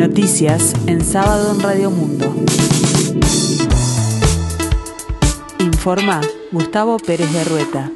Noticias en sábado en Radio Mundo. Informa Gustavo Pérez de Rueta.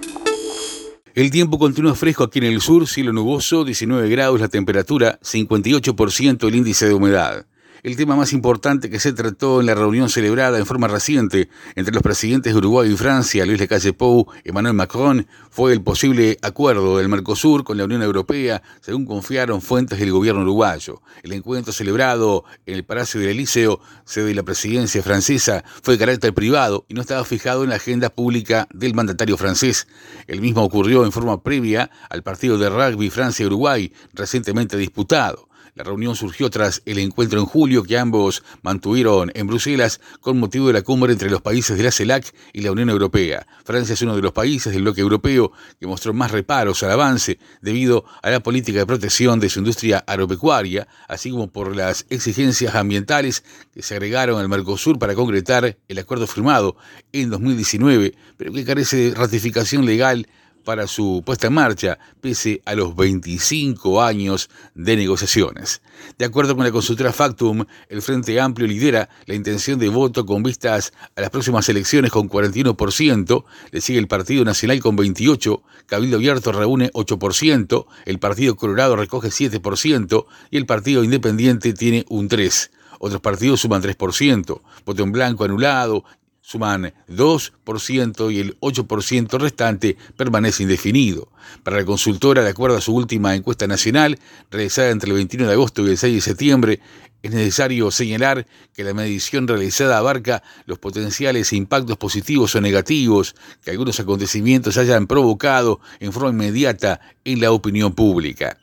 El tiempo continúa fresco aquí en el sur, cielo nuboso, 19 grados la temperatura, 58% el índice de humedad. El tema más importante que se trató en la reunión celebrada en forma reciente entre los presidentes de Uruguay y Francia, Luis Lacalle Pou y Emmanuel Macron, fue el posible acuerdo del Mercosur con la Unión Europea, según confiaron fuentes del gobierno uruguayo. El encuentro celebrado en el Palacio del Elíseo, sede de la presidencia francesa, fue de carácter privado y no estaba fijado en la agenda pública del mandatario francés. El mismo ocurrió en forma previa al partido de rugby Francia-Uruguay, recientemente disputado. La reunión surgió tras el encuentro en julio que ambos mantuvieron en Bruselas con motivo de la cumbre entre los países de la CELAC y la Unión Europea. Francia es uno de los países del bloque europeo que mostró más reparos al avance debido a la política de protección de su industria agropecuaria, así como por las exigencias ambientales que se agregaron al Mercosur para concretar el acuerdo firmado en 2019, pero que carece de ratificación legal para su puesta en marcha, pese a los 25 años de negociaciones. De acuerdo con la consultora Factum, el Frente Amplio lidera la intención de voto con vistas a las próximas elecciones con 41%, le sigue el Partido Nacional con 28%, Cabildo Abierto reúne 8%, el Partido Colorado recoge 7% y el Partido Independiente tiene un 3%. Otros partidos suman 3%, voto en blanco anulado suman 2% y el 8% restante permanece indefinido. Para la consultora, de acuerdo a su última encuesta nacional, realizada entre el 21 de agosto y el 6 de septiembre, es necesario señalar que la medición realizada abarca los potenciales impactos positivos o negativos que algunos acontecimientos hayan provocado en forma inmediata en la opinión pública.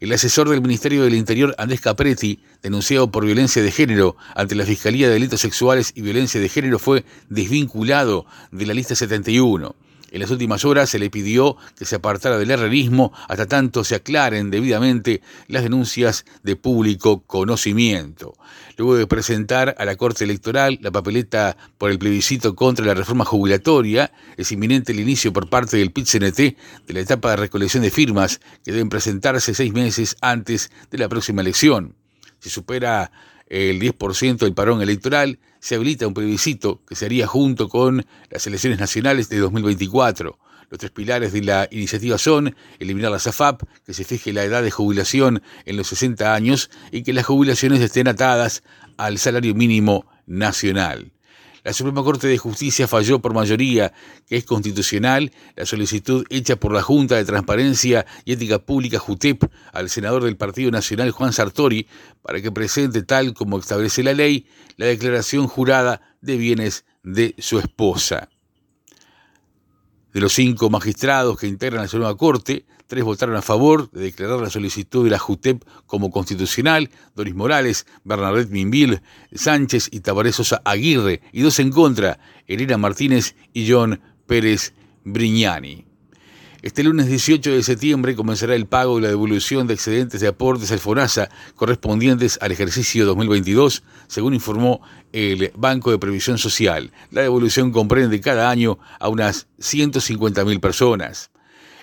El asesor del Ministerio del Interior, Andrés Capretti, denunciado por violencia de género ante la Fiscalía de Delitos Sexuales y Violencia de Género, fue desvinculado de la lista 71. En las últimas horas se le pidió que se apartara del herrerismo hasta tanto se aclaren debidamente las denuncias de público conocimiento. Luego de presentar a la Corte Electoral la papeleta por el plebiscito contra la reforma jubilatoria, es inminente el inicio por parte del PIT-CNT de la etapa de recolección de firmas que deben presentarse seis meses antes de la próxima elección. Si supera el 10% del parón electoral, se habilita un plebiscito que se haría junto con las elecciones nacionales de 2024. Los tres pilares de la iniciativa son eliminar la SAFAP, que se fije la edad de jubilación en los 60 años y que las jubilaciones estén atadas al salario mínimo nacional. La Suprema Corte de Justicia falló por mayoría que es constitucional la solicitud hecha por la Junta de Transparencia y Ética Pública JUTEP al senador del Partido Nacional Juan Sartori para que presente tal como establece la ley la declaración jurada de bienes de su esposa. De los cinco magistrados que integran la Suprema Corte, tres votaron a favor de declarar la solicitud de la JUTEP como constitucional, Doris Morales, Bernadette Minville, Sánchez y Tabaré Sosa Aguirre, y dos en contra, Elena Martínez y John Pérez Brignani. Este lunes 18 de septiembre comenzará el pago y la devolución de excedentes de aportes al FONASA correspondientes al ejercicio 2022, según informó el Banco de Previsión Social. La devolución comprende cada año a unas 150.000 personas.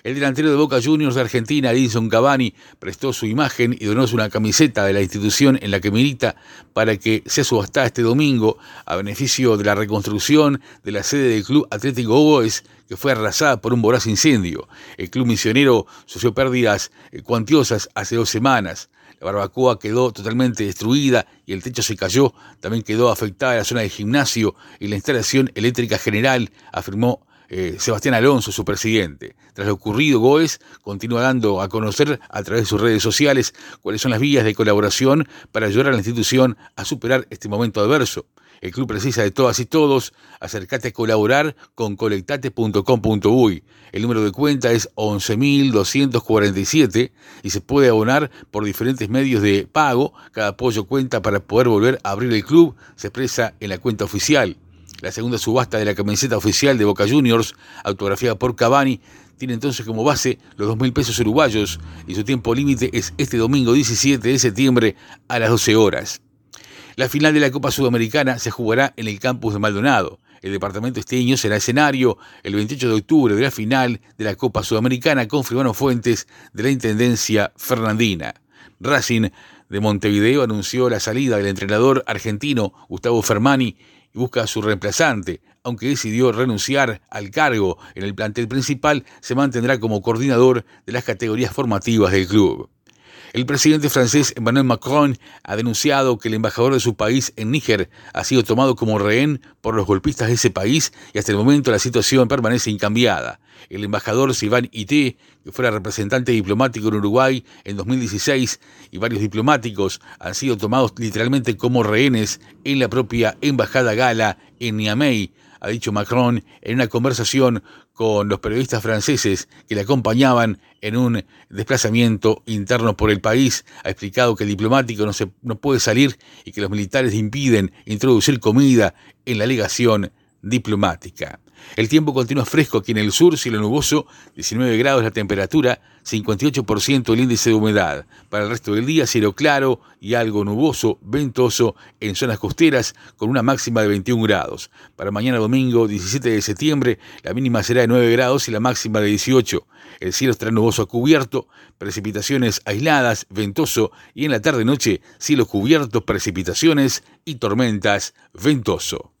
El delantero de Boca Juniors de Argentina, Edison Cavani, prestó su imagen y donó una camiseta de la institución en la que milita para que sea subastada este domingo a beneficio de la reconstrucción de la sede del Club Atlético Boys que fue arrasada por un voraz incendio. El club misionero sufrió pérdidas eh, cuantiosas hace dos semanas. La barbacoa quedó totalmente destruida y el techo se cayó. También quedó afectada la zona del gimnasio y la instalación eléctrica general, afirmó eh, Sebastián Alonso, su presidente. Tras lo ocurrido, Goes continúa dando a conocer a través de sus redes sociales cuáles son las vías de colaboración para ayudar a la institución a superar este momento adverso. El club precisa de todas y todos. Acércate a colaborar con colectate.com.uy. El número de cuenta es 11.247 y se puede abonar por diferentes medios de pago. Cada apoyo cuenta para poder volver a abrir el club. Se expresa en la cuenta oficial. La segunda subasta de la camiseta oficial de Boca Juniors, autografiada por Cavani, tiene entonces como base los 2.000 pesos uruguayos y su tiempo límite es este domingo 17 de septiembre a las 12 horas. La final de la Copa Sudamericana se jugará en el campus de Maldonado. El departamento esteño será escenario el 28 de octubre de la final de la Copa Sudamericana, confirmaron fuentes de la Intendencia Fernandina. Racing de Montevideo anunció la salida del entrenador argentino Gustavo Fermani busca a su reemplazante. Aunque decidió renunciar al cargo en el plantel principal, se mantendrá como coordinador de las categorías formativas del club. El presidente francés Emmanuel Macron ha denunciado que el embajador de su país en Níger ha sido tomado como rehén por los golpistas de ese país y hasta el momento la situación permanece incambiada. El embajador Sylvain Ité, que fuera representante diplomático en Uruguay en 2016, y varios diplomáticos han sido tomados literalmente como rehenes en la propia embajada gala en Niamey, ha dicho Macron en una conversación con los periodistas franceses que le acompañaban en un desplazamiento interno por el país. Ha explicado que el diplomático no, se, no puede salir y que los militares impiden introducir comida en la legación diplomática. El tiempo continúa fresco aquí en el sur, cielo nuboso, 19 grados la temperatura, 58% el índice de humedad. Para el resto del día, cielo claro y algo nuboso, ventoso en zonas costeras, con una máxima de 21 grados. Para mañana domingo, 17 de septiembre, la mínima será de 9 grados y la máxima de 18. El cielo estará nuboso a cubierto, precipitaciones aisladas, ventoso y en la tarde-noche, cielo cubierto, precipitaciones y tormentas, ventoso.